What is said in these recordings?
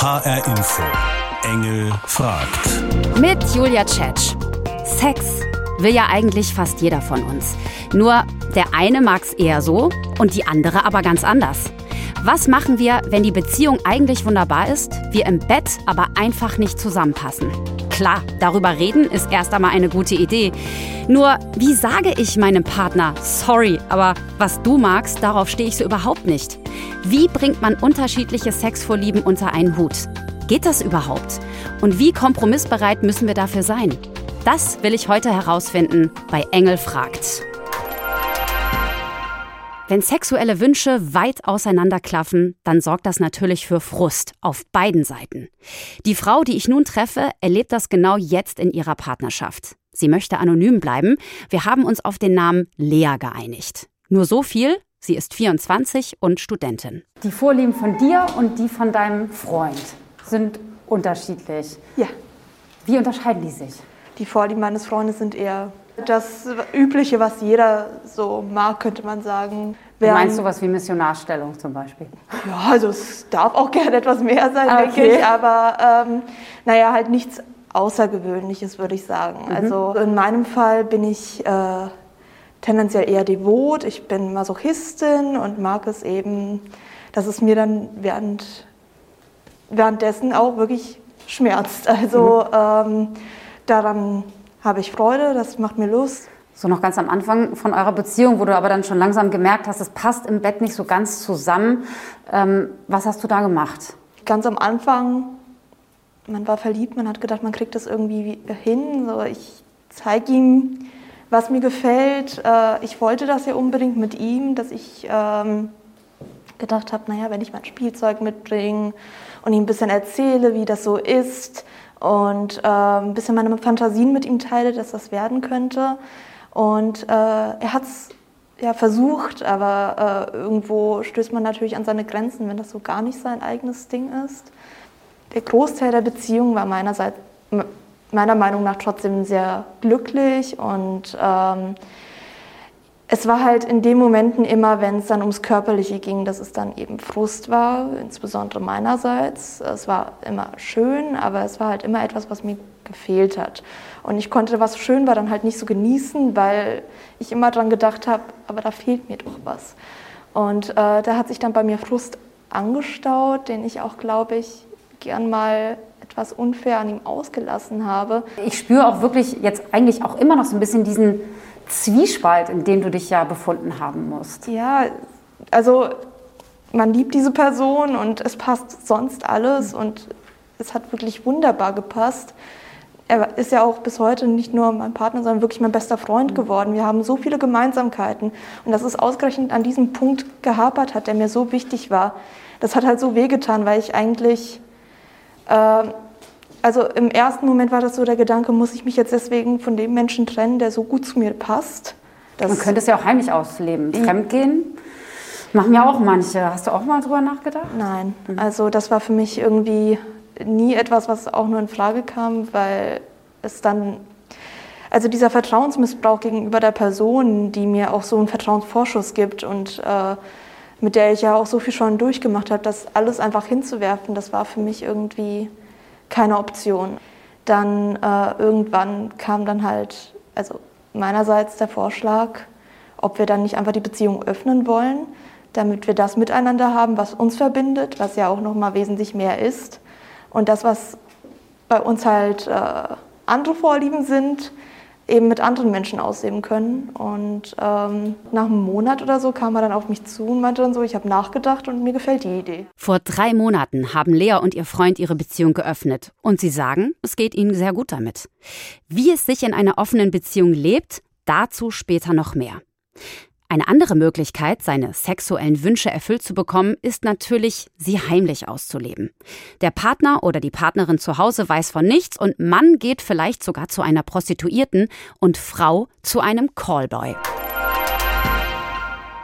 HR Info. Engel fragt. Mit Julia Tschetsch. Sex will ja eigentlich fast jeder von uns. Nur der eine mag es eher so und die andere aber ganz anders. Was machen wir, wenn die Beziehung eigentlich wunderbar ist, wir im Bett aber einfach nicht zusammenpassen? Klar, darüber reden ist erst einmal eine gute Idee. Nur, wie sage ich meinem Partner, sorry, aber was du magst, darauf stehe ich so überhaupt nicht. Wie bringt man unterschiedliche Sexvorlieben unter einen Hut? Geht das überhaupt? Und wie kompromissbereit müssen wir dafür sein? Das will ich heute herausfinden bei Engel fragt. Wenn sexuelle Wünsche weit auseinanderklaffen, dann sorgt das natürlich für Frust auf beiden Seiten. Die Frau, die ich nun treffe, erlebt das genau jetzt in ihrer Partnerschaft. Sie möchte anonym bleiben. Wir haben uns auf den Namen Lea geeinigt. Nur so viel, sie ist 24 und Studentin. Die Vorlieben von dir und die von deinem Freund sind unterschiedlich. Ja. Wie unterscheiden die sich? Die Vorlieben meines Freundes sind eher das Übliche, was jeder so mag, könnte man sagen. Du meinst sowas wie Missionarstellung zum Beispiel? Ja, also es darf auch gerne etwas mehr sein, Ah, denke okay. ich. Aber ähm, naja, halt nichts Außergewöhnliches, würde ich sagen. Mhm. Also in meinem Fall bin ich äh, tendenziell eher devot. Ich bin Masochistin und mag es eben, dass es mir dann während, währenddessen auch wirklich schmerzt. Also ähm, daran habe ich Freude, das macht mir Lust. So noch ganz am Anfang von eurer Beziehung, wo du aber dann schon langsam gemerkt hast, es passt im Bett nicht so ganz zusammen. Ähm, was hast du da gemacht? Ganz am Anfang, man war verliebt, man hat gedacht, man kriegt das irgendwie hin. So, ich zeige ihm, was mir gefällt. Äh, ich wollte das ja unbedingt mit ihm, dass ich ähm, gedacht habe, naja, wenn ich mein Spielzeug mitbringe und ihm ein bisschen erzähle, wie das so ist und äh, ein bisschen meine Fantasien mit ihm teile, dass das werden könnte. Und äh, er hat es ja versucht, aber äh, irgendwo stößt man natürlich an seine Grenzen, wenn das so gar nicht sein eigenes Ding ist. Der Großteil der Beziehung war meinerseits, meiner Meinung nach trotzdem sehr glücklich und ähm, es war halt in den Momenten immer, wenn es dann ums Körperliche ging, dass es dann eben Frust war, insbesondere meinerseits. Es war immer schön, aber es war halt immer etwas, was mir gefehlt hat. Und ich konnte, was schön war, dann halt nicht so genießen, weil ich immer dran gedacht habe, aber da fehlt mir doch was. Und äh, da hat sich dann bei mir Frust angestaut, den ich auch, glaube ich, gern mal etwas unfair an ihm ausgelassen habe. Ich spüre auch wirklich jetzt eigentlich auch immer noch so ein bisschen diesen Zwiespalt, in dem du dich ja befunden haben musst. Ja, also man liebt diese Person und es passt sonst alles und es hat wirklich wunderbar gepasst. Er ist ja auch bis heute nicht nur mein Partner, sondern wirklich mein bester Freund geworden. Wir haben so viele Gemeinsamkeiten und dass es ausgerechnet an diesem Punkt gehapert hat, der mir so wichtig war. Das hat halt so wehgetan, weil ich eigentlich, ähm, also im ersten Moment war das so der Gedanke, muss ich mich jetzt deswegen von dem Menschen trennen, der so gut zu mir passt. Das Man könnte es ja auch heimlich ausleben. Fremdgehen machen ja auch manche. Hast du auch mal drüber nachgedacht? Nein, also das war für mich irgendwie nie etwas, was auch nur in Frage kam, weil es dann, also dieser Vertrauensmissbrauch gegenüber der Person, die mir auch so einen Vertrauensvorschuss gibt und äh, mit der ich ja auch so viel schon durchgemacht habe, das alles einfach hinzuwerfen, das war für mich irgendwie keine Option. Dann äh, irgendwann kam dann halt, also meinerseits der Vorschlag, ob wir dann nicht einfach die Beziehung öffnen wollen, damit wir das miteinander haben, was uns verbindet, was ja auch noch mal wesentlich mehr ist. Und das, was bei uns halt äh, andere Vorlieben sind, eben mit anderen Menschen ausleben können. Und ähm, nach einem Monat oder so kam er dann auf mich zu und meinte dann so, ich habe nachgedacht und mir gefällt die Idee. Vor drei Monaten haben Lea und ihr Freund ihre Beziehung geöffnet. Und sie sagen, es geht ihnen sehr gut damit. Wie es sich in einer offenen Beziehung lebt, dazu später noch mehr. Eine andere Möglichkeit, seine sexuellen Wünsche erfüllt zu bekommen, ist natürlich, sie heimlich auszuleben. Der Partner oder die Partnerin zu Hause weiß von nichts und Mann geht vielleicht sogar zu einer Prostituierten und Frau zu einem Callboy.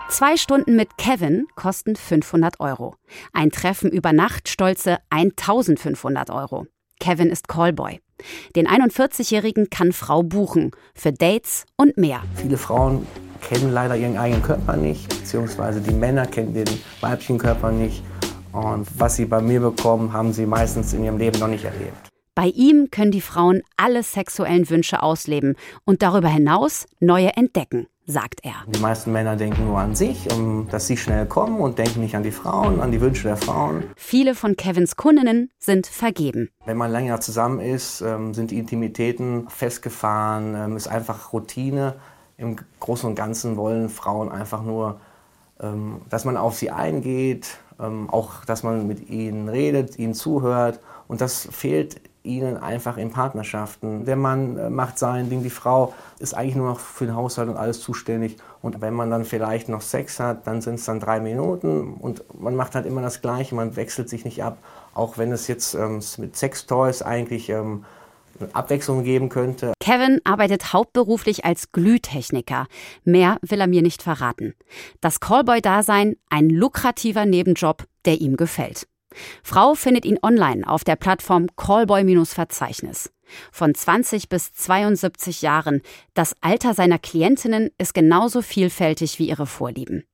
Zwei Stunden mit Kevin kosten 500 Euro. Ein Treffen über Nacht stolze 1500 Euro. Kevin ist Callboy. Den 41-Jährigen kann Frau buchen für Dates und mehr. Viele Frauen kennen leider ihren eigenen Körper nicht, beziehungsweise die Männer kennen den weiblichen Körper nicht. Und was sie bei mir bekommen, haben sie meistens in ihrem Leben noch nicht erlebt. Bei ihm können die Frauen alle sexuellen Wünsche ausleben und darüber hinaus neue entdecken, sagt er. Die meisten Männer denken nur an sich, um, dass sie schnell kommen und denken nicht an die Frauen, an die Wünsche der Frauen. Viele von Kevins Kundinnen sind vergeben. Wenn man länger zusammen ist, ähm, sind die Intimitäten festgefahren, ähm, ist einfach Routine. Im Großen und Ganzen wollen Frauen einfach nur, ähm, dass man auf sie eingeht, auch dass man mit ihnen redet, ihnen zuhört. Und das fehlt ihnen einfach in Partnerschaften. Der Mann äh, macht sein Ding, die Frau ist eigentlich nur noch für den Haushalt und alles zuständig. Und wenn man dann vielleicht noch Sex hat, dann sind es dann drei Minuten und man macht halt immer das Gleiche, man wechselt sich nicht ab. Auch wenn es jetzt ähm, mit Sextoys eigentlich ähm, Abwechslung geben könnte. Kevin arbeitet hauptberuflich als Glühtechniker. Mehr will er mir nicht verraten. Das Callboy-Dasein ein lukrativer Nebenjob, der ihm gefällt. Frau findet ihn online auf der Plattform Callboy-Verzeichnis. Von 20 bis 72 Jahren. Das Alter seiner Klientinnen ist genauso vielfältig wie ihre Vorlieben.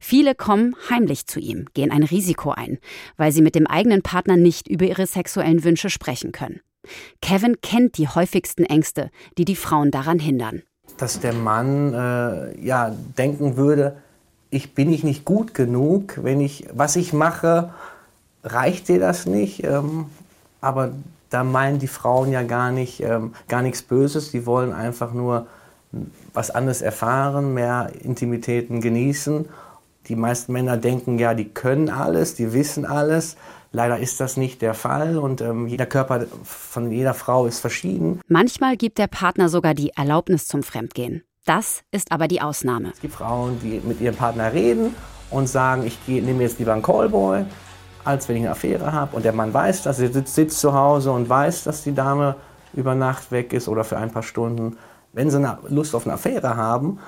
Viele kommen heimlich zu ihm, gehen ein Risiko ein, weil sie mit dem eigenen Partner nicht über ihre sexuellen Wünsche sprechen können. Kevin kennt die häufigsten Ängste, die die Frauen daran hindern. Dass der Mann äh, ja denken würde, ich bin ich nicht gut genug, wenn ich was ich mache, reicht dir das nicht? Ähm, aber da meinen die Frauen ja gar nicht, ähm, gar nichts Böses. Die wollen einfach nur was anderes erfahren, mehr Intimitäten genießen. Die meisten Männer denken ja, die können alles, die wissen alles. Leider ist das nicht der Fall und ähm, jeder Körper von jeder Frau ist verschieden. Manchmal gibt der Partner sogar die Erlaubnis zum Fremdgehen. Das ist aber die Ausnahme. Es gibt Frauen, die mit ihrem Partner reden und sagen, ich nehme jetzt lieber einen Callboy, als wenn ich eine Affäre habe. Und der Mann weiß das, er sitzt, sitzt zu Hause und weiß, dass die Dame über Nacht weg ist oder für ein paar Stunden. Wenn sie Lust auf eine Affäre haben,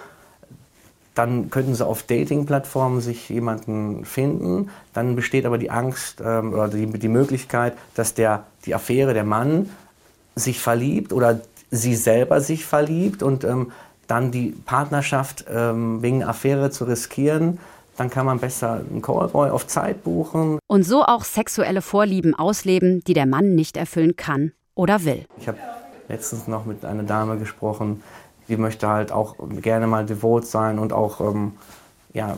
dann könnten sie auf Dating-Plattformen sich jemanden finden. Dann besteht aber die Angst ähm, oder die, die Möglichkeit, dass der, die Affäre, der Mann, sich verliebt oder sie selber sich verliebt und ähm, dann die Partnerschaft ähm, wegen Affäre zu riskieren, dann kann man besser einen Callboy auf Zeit buchen. Und so auch sexuelle Vorlieben ausleben, die der Mann nicht erfüllen kann oder will. Ich habe letztens noch mit einer Dame gesprochen, die möchte halt auch gerne mal devot sein und auch ähm, ja,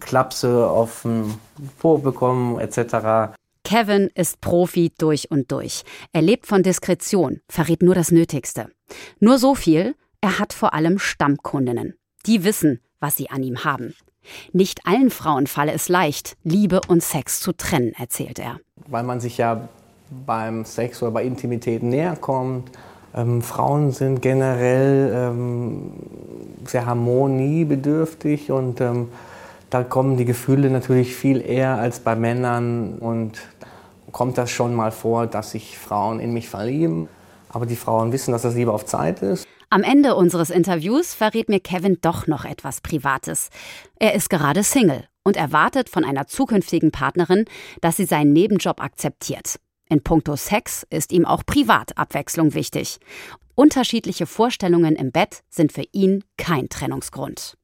Klapse auf den Po bekommen etc. Kevin ist Profi durch und durch. Er lebt von Diskretion, verrät nur das Nötigste. Nur so viel, er hat vor allem Stammkundinnen. Die wissen, was sie an ihm haben. Nicht allen Frauen falle es leicht, Liebe und Sex zu trennen, erzählt er. Weil man sich ja beim Sex oder bei Intimität näher kommt. Ähm, Frauen sind generell ähm, sehr harmoniebedürftig und ähm, da kommen die Gefühle natürlich viel eher als bei Männern und kommt das schon mal vor, dass sich Frauen in mich verlieben. Aber die Frauen wissen, dass das Liebe auf Zeit ist. Am Ende unseres Interviews verrät mir Kevin doch noch etwas Privates. Er ist gerade Single und erwartet von einer zukünftigen Partnerin, dass sie seinen Nebenjob akzeptiert. In puncto Sex ist ihm auch Privatabwechslung wichtig. Unterschiedliche Vorstellungen im Bett sind für ihn kein Trennungsgrund.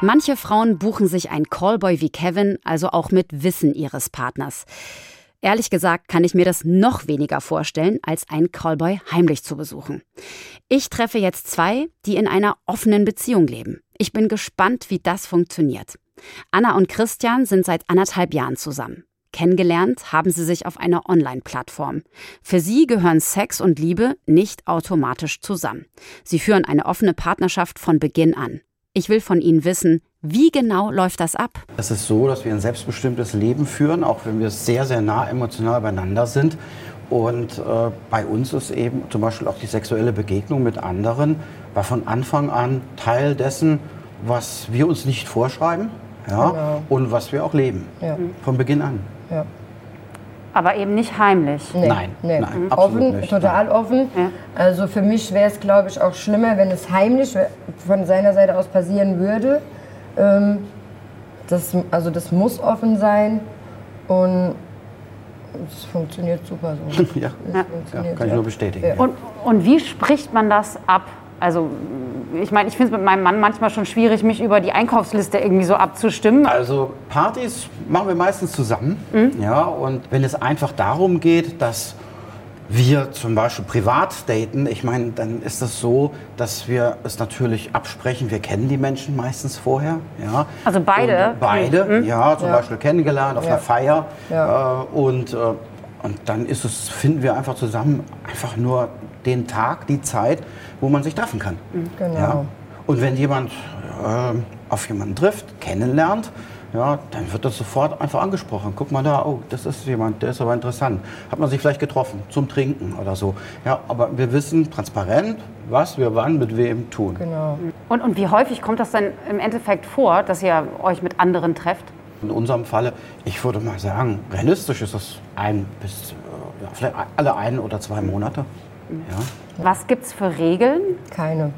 Manche Frauen buchen sich einen Callboy wie Kevin also auch mit Wissen ihres Partners. Ehrlich gesagt kann ich mir das noch weniger vorstellen, als einen Callboy heimlich zu besuchen. Ich treffe jetzt zwei, die in einer offenen Beziehung leben. Ich bin gespannt, wie das funktioniert. Anna und Christian sind seit anderthalb Jahren zusammen. Kennengelernt haben sie sich auf einer Online-Plattform. Für sie gehören Sex und Liebe nicht automatisch zusammen. Sie führen eine offene Partnerschaft von Beginn an. Ich will von ihnen wissen, wie genau läuft das ab? Es ist so, dass wir ein selbstbestimmtes Leben führen, auch wenn wir sehr, sehr nah emotional beieinander sind. Und äh, bei uns ist eben zum Beispiel auch die sexuelle Begegnung mit anderen war von Anfang an Teil dessen, was wir uns nicht vorschreiben ja, genau. und was wir auch leben. Ja. Von Beginn an. Ja. Aber eben nicht heimlich. Nee, nein, nee. nein, offen, nicht. total nein. offen. Ja. Also für mich wäre es, glaube ich, auch schlimmer, wenn es heimlich von seiner Seite aus passieren würde. Ähm, das, also das muss offen sein und es funktioniert super so. ja, ja kann ich nur bestätigen. Und, und wie spricht man das ab Also ich meine, ich finde es mit meinem Mann manchmal schon schwierig, mich über die Einkaufsliste irgendwie so abzustimmen. Also Partys machen wir meistens zusammen. Ja, und wenn es einfach darum geht, dass wir zum Beispiel privat daten, ich meine, dann ist das so, dass wir es natürlich absprechen. Wir kennen die Menschen meistens vorher. Ja. Also beide? Und beide, ja, zum Ja. Beispiel kennengelernt auf Ja. einer Feier. Ja. Äh, und, äh, und dann ist es, finden wir einfach zusammen einfach nur den Tag, die Zeit, wo man sich treffen kann. Genau. Ja. Und wenn jemand äh, auf jemanden trifft, kennenlernt, ja, dann wird das sofort einfach angesprochen. Guck mal da, oh, das ist jemand, der ist aber interessant. Hat man sich vielleicht getroffen zum Trinken oder so. Ja, aber wir wissen transparent, was wir wann mit wem tun. Genau. Und, und wie häufig kommt das dann im Endeffekt vor, dass ihr euch mit anderen trefft? In unserem Falle, ich würde mal sagen, realistisch ist es ein bis ja, vielleicht alle ein oder zwei Monate. Ja. Was gibt es für Regeln? Keine.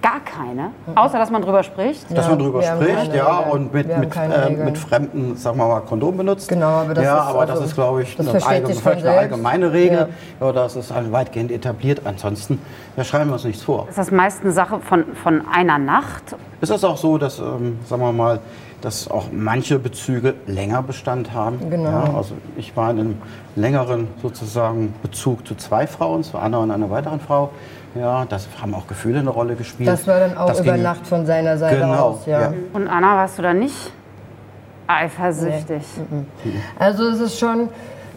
Gar keine. Außer, dass man drüber spricht. Dass Ja, man drüber spricht, keine ja, und mit, mit, äh, mit Fremden, sagen wir mal, Kondom benutzt. Genau, aber das ja, ist aber also- das ist, glaube ich, das eine, allgemeine, eine allgemeine Regel. Ja. das ist halt weitgehend etabliert. Ansonsten ja, schreiben wir uns nichts vor. Ist das meist eine Sache von, von einer Nacht? Es ist auch so, dass, ähm, sagen wir mal, dass auch manche Bezüge länger Bestand haben. Genau. Ja, also ich war in einem längeren sozusagen Bezug zu zwei Frauen, zu einer und einer weiteren Frau. Ja, das haben auch Gefühle eine Rolle gespielt. Das war dann auch Das über ging- Nacht von seiner Seite Genau, aus. Ja. ja. Und Anna, warst du da nicht eifersüchtig? Also es ist schon,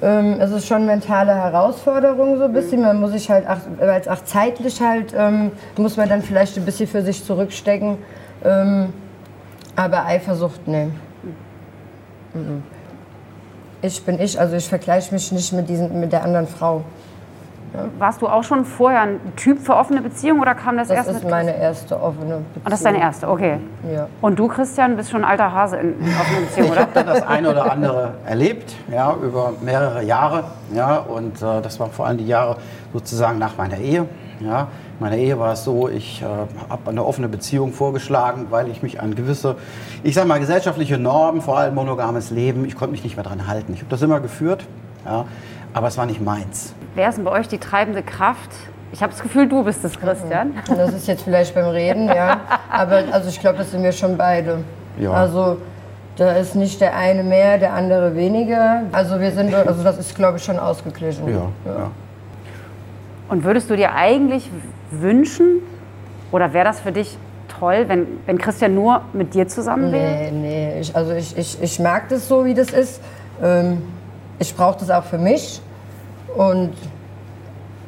ähm, es ist schon mentale Herausforderung so ein bisschen. Man muss sich halt, auch, weil es auch zeitlich halt, ähm, muss man dann vielleicht ein bisschen für sich zurückstecken. Ähm, aber Eifersucht, nee. Mhm. Ich bin ich, also ich vergleiche mich nicht mit, diesen, mit der anderen Frau. Warst du auch schon vorher ein Typ für offene Beziehung oder kam das, Das erst ist mit meine erste offene Beziehung. Und das ist deine erste, okay. Ja. Und du, Christian, bist schon ein alter Hase in, in offenen Beziehungen, oder? dann das eine oder andere erlebt, ja, über mehrere Jahre. Ja, und äh, das waren vor allem die Jahre sozusagen nach meiner Ehe. Ja. In meiner Ehe war es so, ich äh, habe eine offene Beziehung vorgeschlagen, weil ich mich an gewisse, ich sage mal, gesellschaftliche Normen, vor allem monogames Leben, ich konnte mich nicht mehr daran halten. Ich habe das immer geführt, ja, aber es war nicht meins. Wer ist denn bei euch die treibende Kraft? Ich habe das Gefühl, du bist es, Christian. Und das ist jetzt vielleicht beim Reden, ja. Aber also ich glaube, das sind wir schon beide. Ja. Also da ist nicht der eine mehr, der andere weniger. Also wir sind, also das ist glaube ich schon ausgeglichen. Ja, ja. Und würdest du dir eigentlich wünschen, oder wäre das für dich toll, wenn, wenn Christian nur mit dir zusammen wäre? Nee, nee. Ich, also ich, ich, ich mag das so, wie das ist. Ähm, ich brauche das auch für mich. Und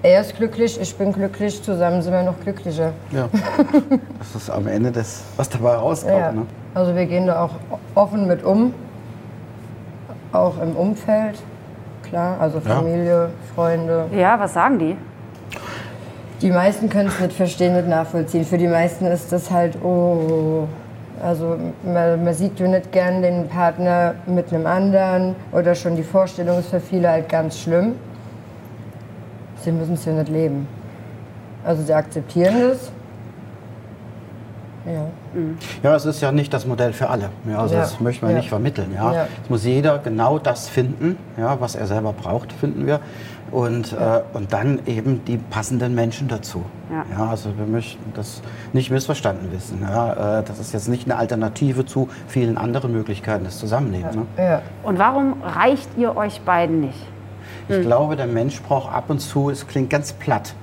er ist glücklich, ich bin glücklich, zusammen sind wir noch glücklicher. ja. Das ist am Ende das, was dabei rauskommt. Ja. Ne? Also wir gehen da auch offen mit um. Auch im Umfeld, klar. Also Ja. Familie, Freunde. Ja, was sagen die? Die meisten können es nicht verstehen, nicht nachvollziehen. Für die meisten ist das halt, oh, also man, man sieht ja nicht gern den Partner mit einem anderen oder schon die Vorstellung ist für viele halt ganz schlimm. Sie müssen es ja nicht leben. Also sie akzeptieren das. Ja. Ja, es ist ja nicht das Modell für alle. Ja, also Ja. das möchte man Ja. nicht vermitteln. Ja. Ja. Es muss jeder genau das finden, ja, was er selber braucht, finden wir. Und, äh, und dann eben die passenden Menschen dazu. Ja. also wir möchten das nicht missverstanden wissen. Ja. Äh, das ist jetzt nicht eine Alternative zu vielen anderen Möglichkeiten des Zusammenlebens. Ne? ja. Und warum reicht ihr euch beiden nicht? Ich glaube, der Mensch braucht ab und zu, es klingt ganz platt,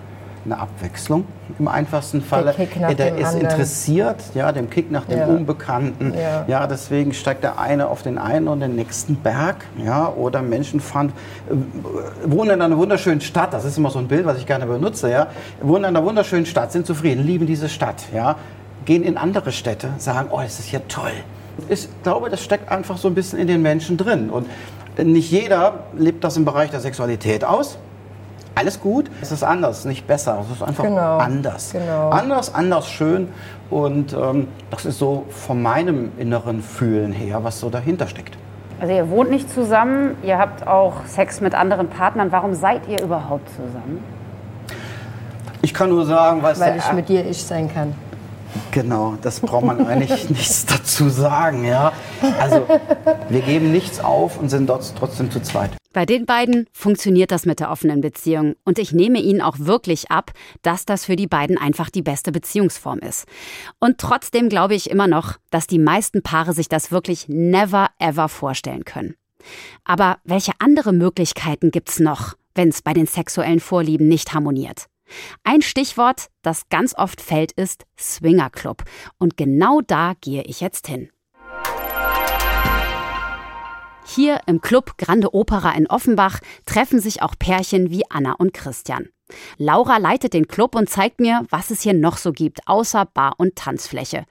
eine Abwechslung im einfachsten Falle. Der dem ist anderen. interessiert, ja, dem Kick nach dem Ja. Unbekannten. Ja. Ja. deswegen steigt der eine auf den einen und den nächsten Berg. Ja, oder Menschen fahren, äh, wohnen in einer wunderschönen Stadt, das ist immer so ein Bild, was ich gerne benutze, ja, wohnen in einer wunderschönen Stadt, sind zufrieden, lieben diese Stadt, ja, gehen in andere Städte, sagen, oh, das ist hier toll. Ich glaube, das steckt einfach so ein bisschen in den Menschen drin. Und nicht jeder lebt das im Bereich der Sexualität aus. Alles gut, es ist anders, nicht besser. Es ist einfach Genau, anders. genau. Anders, anders schön. Und ähm, das ist so von meinem inneren Fühlen her, was so dahinter steckt. Also ihr wohnt nicht zusammen, ihr habt auch Sex mit anderen Partnern. Warum seid ihr überhaupt zusammen? Ich kann nur sagen, was Weil der ich mit dir ich sein kann. Genau, das braucht man eigentlich nichts dazu sagen. Ja? Also, wir geben nichts auf und sind dort trotzdem zu zweit. Bei den beiden funktioniert das mit der offenen Beziehung und ich nehme ihnen auch wirklich ab, dass das für die beiden einfach die beste Beziehungsform ist. Und trotzdem glaube ich immer noch, dass die meisten Paare sich das wirklich never ever vorstellen können. Aber welche andere Möglichkeiten gibt's noch, wenn es bei den sexuellen Vorlieben nicht harmoniert? Ein Stichwort, das ganz oft fällt, ist Swingerclub. Und genau da gehe ich jetzt hin. Hier im Club Grande Opera in Offenbach treffen sich auch Pärchen wie Anna und Christian. Laura leitet den Club und zeigt mir, was es hier noch so gibt, außer Bar- und Tanzfläche.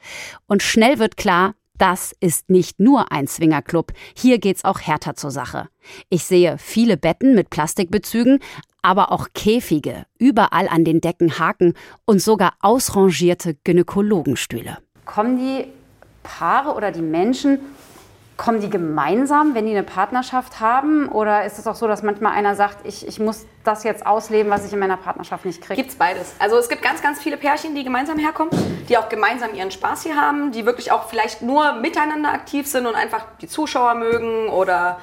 Und schnell wird klar, das ist nicht nur ein Swingerclub, hier geht's auch härter zur Sache. Ich sehe viele Betten mit Plastikbezügen, aber auch Käfige, überall an den Decken Haken und sogar ausrangierte Gynäkologenstühle. Kommen die Paare oder die Menschen Kommen die gemeinsam, wenn die eine Partnerschaft haben? Oder ist es auch so, dass manchmal einer sagt, ich, ich muss das jetzt ausleben, was ich in meiner Partnerschaft nicht kriege? Gibt es beides. Also es gibt ganz, ganz viele Pärchen, die gemeinsam herkommen, die auch gemeinsam ihren Spaß hier haben, die wirklich auch vielleicht nur miteinander aktiv sind und einfach die Zuschauer mögen oder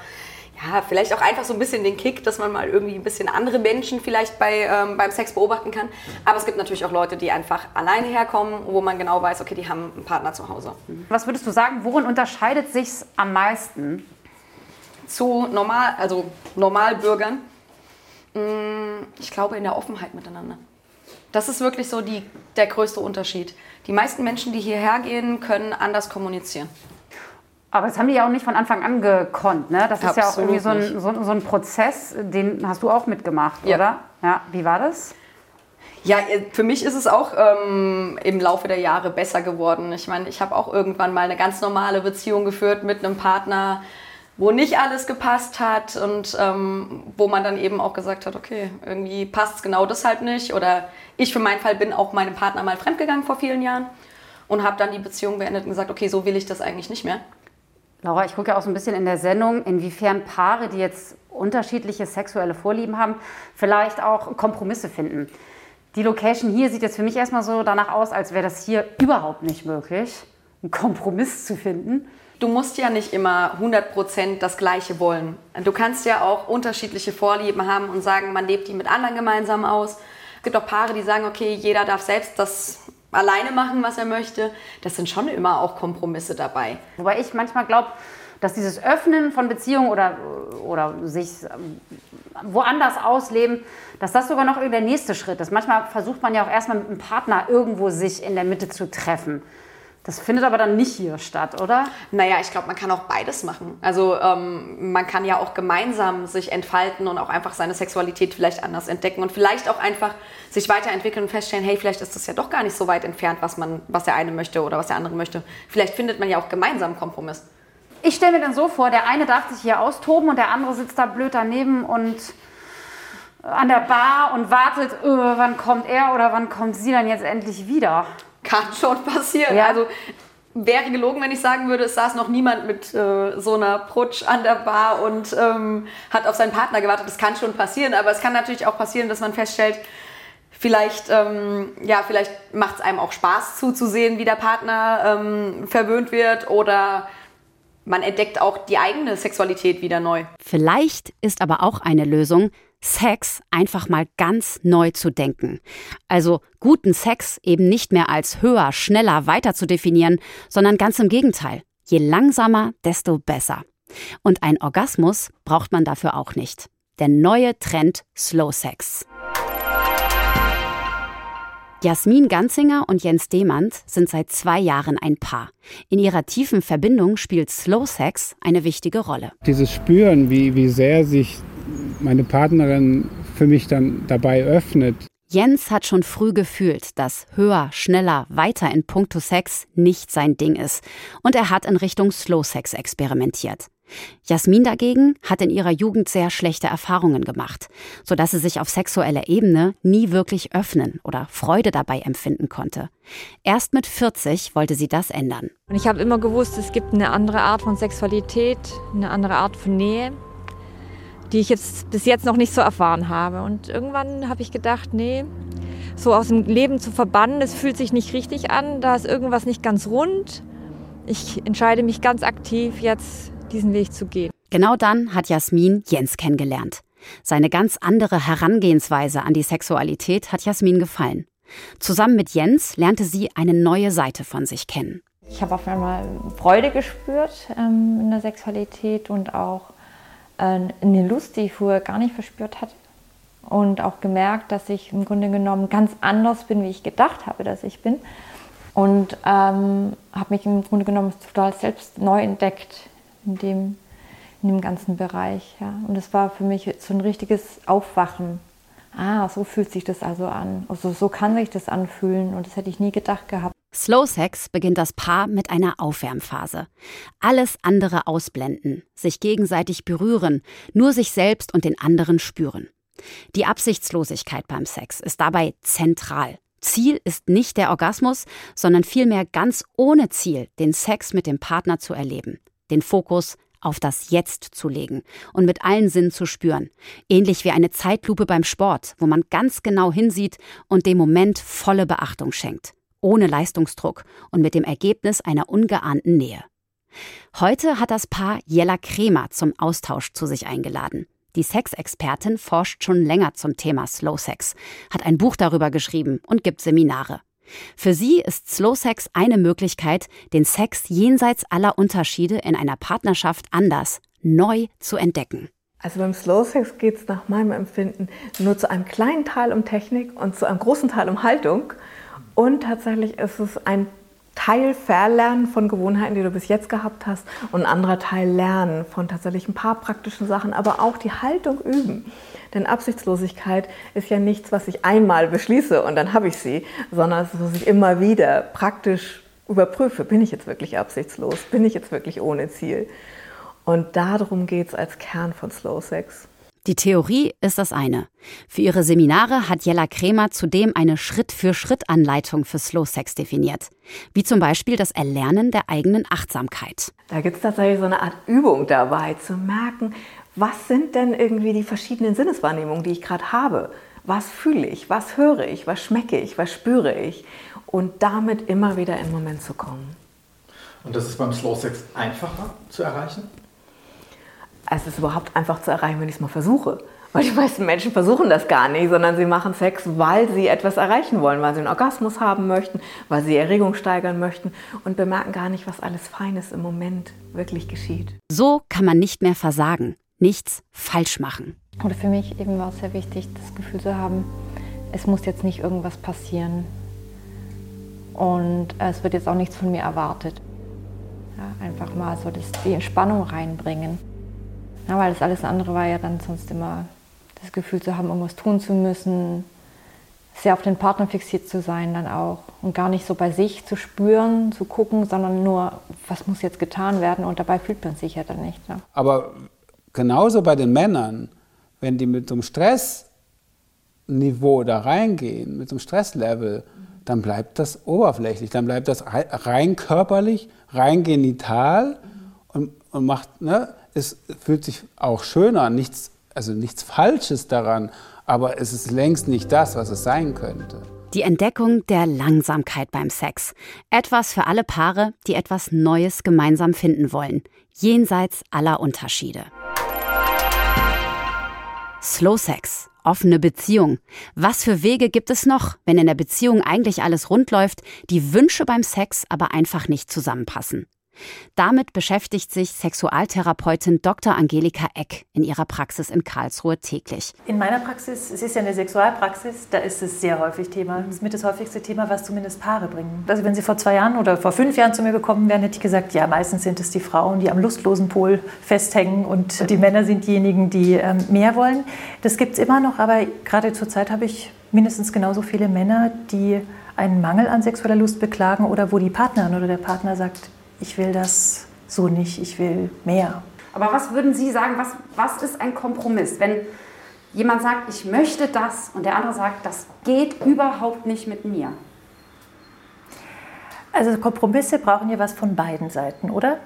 ja, vielleicht auch einfach so ein bisschen den Kick, dass man mal irgendwie ein bisschen andere Menschen vielleicht bei, ähm, beim Sex beobachten kann. Aber es gibt natürlich auch Leute, die einfach alleine herkommen, wo man genau weiß, okay, die haben einen Partner zu Hause. Was würdest du sagen, worin unterscheidet sich am meisten? Zu normal, also Normalbürgern? Mm, ich glaube in der Offenheit miteinander. Das ist wirklich so die, der größte Unterschied. Die meisten Menschen, die hierher gehen, können anders kommunizieren. Aber das haben die ja auch nicht von Anfang an gekonnt. Ne? Das ist Absolut ja auch irgendwie so ein, so, so ein, Prozess, den hast du auch mitgemacht, ja. oder? Ja. Wie war das? Ja, äh, für mich ist es auch ähm, im Laufe der Jahre besser geworden. Ich meine, ich habe auch irgendwann mal eine ganz normale Beziehung geführt mit einem Partner, wo nicht alles gepasst hat und ähm, wo man dann eben auch gesagt hat, okay, irgendwie passt es genau deshalb nicht. Oder ich für meinen Fall bin auch meinem Partner mal fremdgegangen vor vielen Jahren und habe dann die Beziehung beendet und gesagt, okay, so will ich das eigentlich nicht mehr. Laura, ich gucke ja auch so ein bisschen in der Sendung, inwiefern Paare, die jetzt unterschiedliche sexuelle Vorlieben haben, vielleicht auch Kompromisse finden. Die Location hier sieht jetzt für mich erstmal so danach aus, als wäre das hier überhaupt nicht möglich, einen Kompromiss zu finden. Du musst ja nicht immer 100% das Gleiche wollen. Du kannst ja auch unterschiedliche Vorlieben haben und sagen, man lebt die mit anderen gemeinsam aus. Es gibt auch Paare, die sagen, okay, jeder darf selbst das alleine machen, was er möchte. Das sind schon immer auch Kompromisse dabei. Wobei ich manchmal glaube, dass dieses Öffnen von Beziehungen oder, oder sich woanders ausleben, dass das sogar noch der nächste Schritt ist. Manchmal versucht man ja auch erstmal mit einem Partner irgendwo sich in der Mitte zu treffen. Das findet aber dann nicht hier statt, oder? Naja, ich glaube, man kann auch beides machen. Also ähm, man kann ja auch gemeinsam sich entfalten und auch einfach seine Sexualität vielleicht anders entdecken und vielleicht auch einfach sich weiterentwickeln und feststellen, hey, vielleicht ist das ja doch gar nicht so weit entfernt, was, man, was der eine möchte oder was der andere möchte. Vielleicht findet man ja auch gemeinsam einen Kompromiss. Ich stelle mir dann so vor, der eine darf sich hier austoben und der andere sitzt da blöd daneben und an der Bar und wartet, öh, wann kommt er oder wann kommt sie dann jetzt endlich wieder. Kann schon passieren. Ja. Also wäre gelogen, wenn ich sagen würde, es saß noch niemand mit äh, so einer Prutsch an der Bar und ähm, hat auf seinen Partner gewartet. Das kann schon passieren, aber es kann natürlich auch passieren, dass man feststellt, vielleicht, ähm, ja, vielleicht macht es einem auch Spaß zuzusehen, wie der Partner ähm, verwöhnt wird oder man entdeckt auch die eigene Sexualität wieder neu. Vielleicht ist aber auch eine Lösung, Sex einfach mal ganz neu zu denken. Also guten Sex eben nicht mehr als höher, schneller weiter zu definieren, sondern ganz im Gegenteil. Je langsamer, desto besser. Und ein Orgasmus braucht man dafür auch nicht. Der neue Trend Slow Sex. Jasmin Ganzinger und Jens Demand sind seit zwei Jahren ein Paar. In ihrer tiefen Verbindung spielt Slow Sex eine wichtige Rolle. Dieses Spüren, wie, wie sehr sich meine Partnerin für mich dann dabei öffnet. Jens hat schon früh gefühlt, dass höher, schneller, weiter in puncto Sex nicht sein Ding ist. Und er hat in Richtung Slow Sex experimentiert. Jasmin dagegen hat in ihrer Jugend sehr schlechte Erfahrungen gemacht, sodass sie sich auf sexueller Ebene nie wirklich öffnen oder Freude dabei empfinden konnte. Erst mit 40 wollte sie das ändern. Und ich habe immer gewusst, es gibt eine andere Art von Sexualität, eine andere Art von Nähe die ich jetzt bis jetzt noch nicht so erfahren habe. Und irgendwann habe ich gedacht, nee, so aus dem Leben zu verbannen, das fühlt sich nicht richtig an, da ist irgendwas nicht ganz rund. Ich entscheide mich ganz aktiv, jetzt diesen Weg zu gehen. Genau dann hat Jasmin Jens kennengelernt. Seine ganz andere Herangehensweise an die Sexualität hat Jasmin gefallen. Zusammen mit Jens lernte sie eine neue Seite von sich kennen. Ich habe auf einmal Freude gespürt ähm, in der Sexualität und auch eine Lust, die ich vorher gar nicht verspürt hatte. Und auch gemerkt, dass ich im Grunde genommen ganz anders bin, wie ich gedacht habe, dass ich bin. Und ähm, habe mich im Grunde genommen total selbst neu entdeckt in dem, in dem ganzen Bereich. Ja. Und es war für mich so ein richtiges Aufwachen. Ah, so fühlt sich das also an. Also so kann sich das anfühlen. Und das hätte ich nie gedacht gehabt. Slow Sex beginnt das Paar mit einer Aufwärmphase. Alles andere ausblenden, sich gegenseitig berühren, nur sich selbst und den anderen spüren. Die Absichtslosigkeit beim Sex ist dabei zentral. Ziel ist nicht der Orgasmus, sondern vielmehr ganz ohne Ziel den Sex mit dem Partner zu erleben. Den Fokus auf das Jetzt zu legen und mit allen Sinnen zu spüren. Ähnlich wie eine Zeitlupe beim Sport, wo man ganz genau hinsieht und dem Moment volle Beachtung schenkt ohne Leistungsdruck und mit dem Ergebnis einer ungeahnten Nähe. Heute hat das Paar Jella Kremer zum Austausch zu sich eingeladen. Die Sexexpertin forscht schon länger zum Thema Slow Sex, hat ein Buch darüber geschrieben und gibt Seminare. Für sie ist Slow Sex eine Möglichkeit, den Sex jenseits aller Unterschiede in einer Partnerschaft anders, neu zu entdecken. Also beim Slow Sex geht es nach meinem Empfinden nur zu einem kleinen Teil um Technik und zu einem großen Teil um Haltung. Und tatsächlich ist es ein Teil Verlernen von Gewohnheiten, die du bis jetzt gehabt hast, und ein anderer Teil Lernen von tatsächlich ein paar praktischen Sachen, aber auch die Haltung üben. Denn Absichtslosigkeit ist ja nichts, was ich einmal beschließe und dann habe ich sie, sondern es ist, was ich immer wieder praktisch überprüfe. Bin ich jetzt wirklich absichtslos? Bin ich jetzt wirklich ohne Ziel? Und darum geht es als Kern von Slow Sex. Die Theorie ist das eine. Für ihre Seminare hat Jella Kremer zudem eine Schritt-für-Schritt-Anleitung für Slow Sex definiert. Wie zum Beispiel das Erlernen der eigenen Achtsamkeit. Da gibt es tatsächlich so eine Art Übung dabei, zu merken, was sind denn irgendwie die verschiedenen Sinneswahrnehmungen, die ich gerade habe? Was fühle ich? Was höre ich? Was schmecke ich? Was spüre ich? Und damit immer wieder in den Moment zu kommen. Und das ist beim Slow Sex einfacher zu erreichen? Es ist überhaupt einfach zu erreichen, wenn ich es mal versuche. Weil die meisten Menschen versuchen das gar nicht, sondern sie machen Sex, weil sie etwas erreichen wollen, weil sie einen Orgasmus haben möchten, weil sie Erregung steigern möchten und bemerken gar nicht, was alles Feines im Moment wirklich geschieht. So kann man nicht mehr versagen, nichts falsch machen. Oder für mich eben war es sehr wichtig, das Gefühl zu haben, es muss jetzt nicht irgendwas passieren und es wird jetzt auch nichts von mir erwartet. Ja, einfach mal so das, die Entspannung reinbringen. Ja, weil das alles andere war ja dann sonst immer das Gefühl zu haben, irgendwas tun zu müssen, sehr auf den Partner fixiert zu sein dann auch und gar nicht so bei sich zu spüren, zu gucken, sondern nur, was muss jetzt getan werden und dabei fühlt man sich ja dann nicht. Ne? Aber genauso bei den Männern, wenn die mit so einem Stressniveau da reingehen, mit so einem Stresslevel, dann bleibt das oberflächlich, dann bleibt das rein körperlich, rein genital und, und macht, ne, es fühlt sich auch schön an, nichts, also nichts Falsches daran, aber es ist längst nicht das, was es sein könnte. Die Entdeckung der Langsamkeit beim Sex. Etwas für alle Paare, die etwas Neues gemeinsam finden wollen, jenseits aller Unterschiede. Slow Sex, offene Beziehung. Was für Wege gibt es noch, wenn in der Beziehung eigentlich alles rund läuft, die Wünsche beim Sex aber einfach nicht zusammenpassen? Damit beschäftigt sich Sexualtherapeutin Dr. Angelika Eck in ihrer Praxis in Karlsruhe täglich. In meiner Praxis, es ist ja eine Sexualpraxis, da ist es sehr häufig Thema. Das ist mit das häufigste Thema, was zumindest Paare bringen. Also wenn Sie vor zwei Jahren oder vor fünf Jahren zu mir gekommen wären, hätte ich gesagt, ja, meistens sind es die Frauen, die am lustlosen Pol festhängen und die Männer sind diejenigen, die ähm, mehr wollen. Das gibt es immer noch, aber gerade zur Zeit habe ich mindestens genauso viele Männer, die einen Mangel an sexueller Lust beklagen oder wo die Partnerin oder der Partner sagt, ich will das so nicht, ich will mehr. Aber was würden Sie sagen, was, was ist ein Kompromiss, wenn jemand sagt, ich möchte das und der andere sagt, das geht überhaupt nicht mit mir? Also Kompromisse brauchen ja was von beiden Seiten, oder?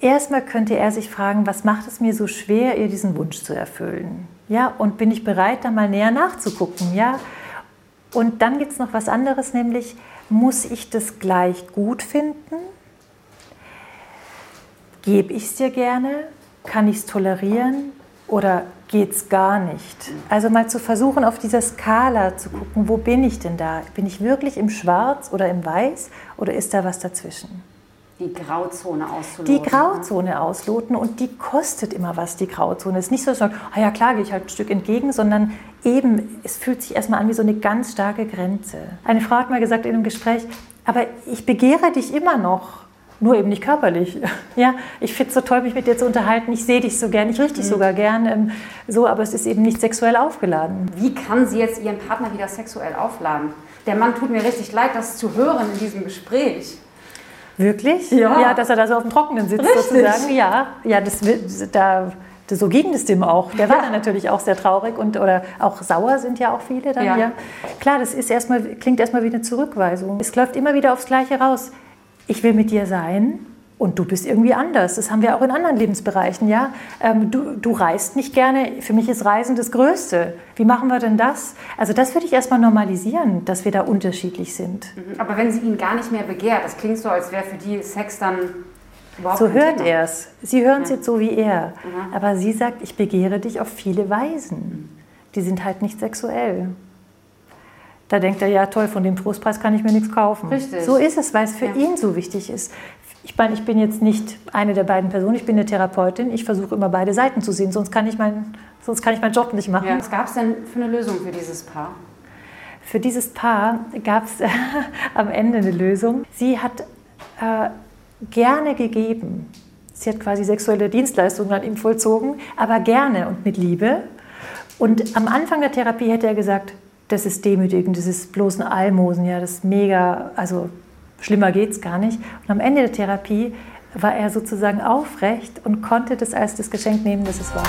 Erstmal könnte er sich fragen, was macht es mir so schwer, ihr diesen Wunsch zu erfüllen? Ja, und bin ich bereit, da mal näher nachzugucken? Ja, und dann gibt es noch was anderes, nämlich muss ich das gleich gut finden? Gebe ich es dir gerne kann ich es tolerieren oder geht es gar nicht? Also mal zu versuchen, auf dieser Skala zu gucken, wo bin ich denn da? Bin ich wirklich im Schwarz oder im Weiß oder ist da was dazwischen? Die Grauzone auszuloten. Die Grauzone ausloten und die kostet immer was, die Grauzone. Es ist nicht so, dass sage, ah ja klar, gehe ich halt ein Stück entgegen, sondern eben, es fühlt sich erstmal an wie so eine ganz starke Grenze. Eine Frau hat mal gesagt in einem Gespräch, aber ich begehre dich immer noch nur eben nicht körperlich. Ja, ich finde es so toll, mich mit dir zu unterhalten. Ich sehe dich so gern, ich rieche dich mhm. sogar gern. Ähm, so, aber es ist eben nicht sexuell aufgeladen. Wie kann sie jetzt ihren Partner wieder sexuell aufladen? Der Mann tut mir richtig leid, das zu hören in diesem Gespräch. Wirklich? Ja. ja dass er da so auf dem Trockenen sitzt richtig. sozusagen. Ja, ja das, da, so ging es dem auch. Der war ja. dann natürlich auch sehr traurig und oder auch sauer sind ja auch viele dann. Ja. ja. Klar, das ist erstmal, klingt erstmal wie eine Zurückweisung. Es läuft immer wieder aufs Gleiche raus ich will mit dir sein und du bist irgendwie anders. Das haben wir auch in anderen Lebensbereichen. Ja? Ähm, du, du reist nicht gerne. Für mich ist Reisen das Größte. Wie machen wir denn das? Also das würde ich erstmal normalisieren, dass wir da unterschiedlich sind. Mhm. Aber wenn sie ihn gar nicht mehr begehrt, das klingt so, als wäre für die Sex dann überhaupt So hört er es. Sie hören es ja. jetzt so wie er. Mhm. Aber sie sagt, ich begehre dich auf viele Weisen. Die sind halt nicht sexuell. Da denkt er, ja toll, von dem Trostpreis kann ich mir nichts kaufen. Richtig. So ist es, weil es für ja. ihn so wichtig ist. Ich meine, ich bin jetzt nicht eine der beiden Personen, ich bin eine Therapeutin. Ich versuche immer beide Seiten zu sehen, sonst kann ich, mein, sonst kann ich meinen Job nicht machen. Ja. Was gab es denn für eine Lösung für dieses Paar? Für dieses Paar gab es am Ende eine Lösung. Sie hat äh, gerne gegeben. Sie hat quasi sexuelle Dienstleistungen an ihm vollzogen, aber gerne und mit Liebe. Und am Anfang der Therapie hätte er gesagt, das ist demütigend, das ist bloß ein Almosen, ja, das ist mega, also schlimmer geht es gar nicht. Und am Ende der Therapie war er sozusagen aufrecht und konnte das als das Geschenk nehmen, das es war.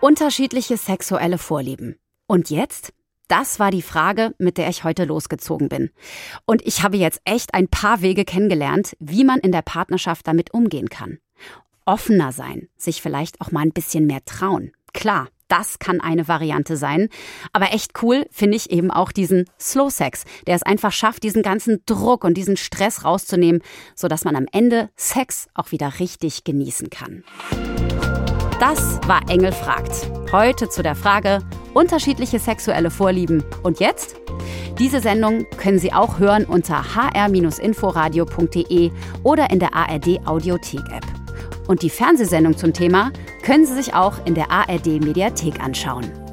Unterschiedliche sexuelle Vorlieben. Und jetzt? Das war die Frage, mit der ich heute losgezogen bin. Und ich habe jetzt echt ein paar Wege kennengelernt, wie man in der Partnerschaft damit umgehen kann. Offener sein, sich vielleicht auch mal ein bisschen mehr trauen. Klar, das kann eine Variante sein. Aber echt cool finde ich eben auch diesen Slow Sex, der es einfach schafft, diesen ganzen Druck und diesen Stress rauszunehmen, sodass man am Ende Sex auch wieder richtig genießen kann. Das war Engel fragt. Heute zu der Frage unterschiedliche sexuelle Vorlieben. Und jetzt? Diese Sendung können Sie auch hören unter hr-inforadio.de oder in der ARD Audiothek App. Und die Fernsehsendung zum Thema können Sie sich auch in der ARD Mediathek anschauen.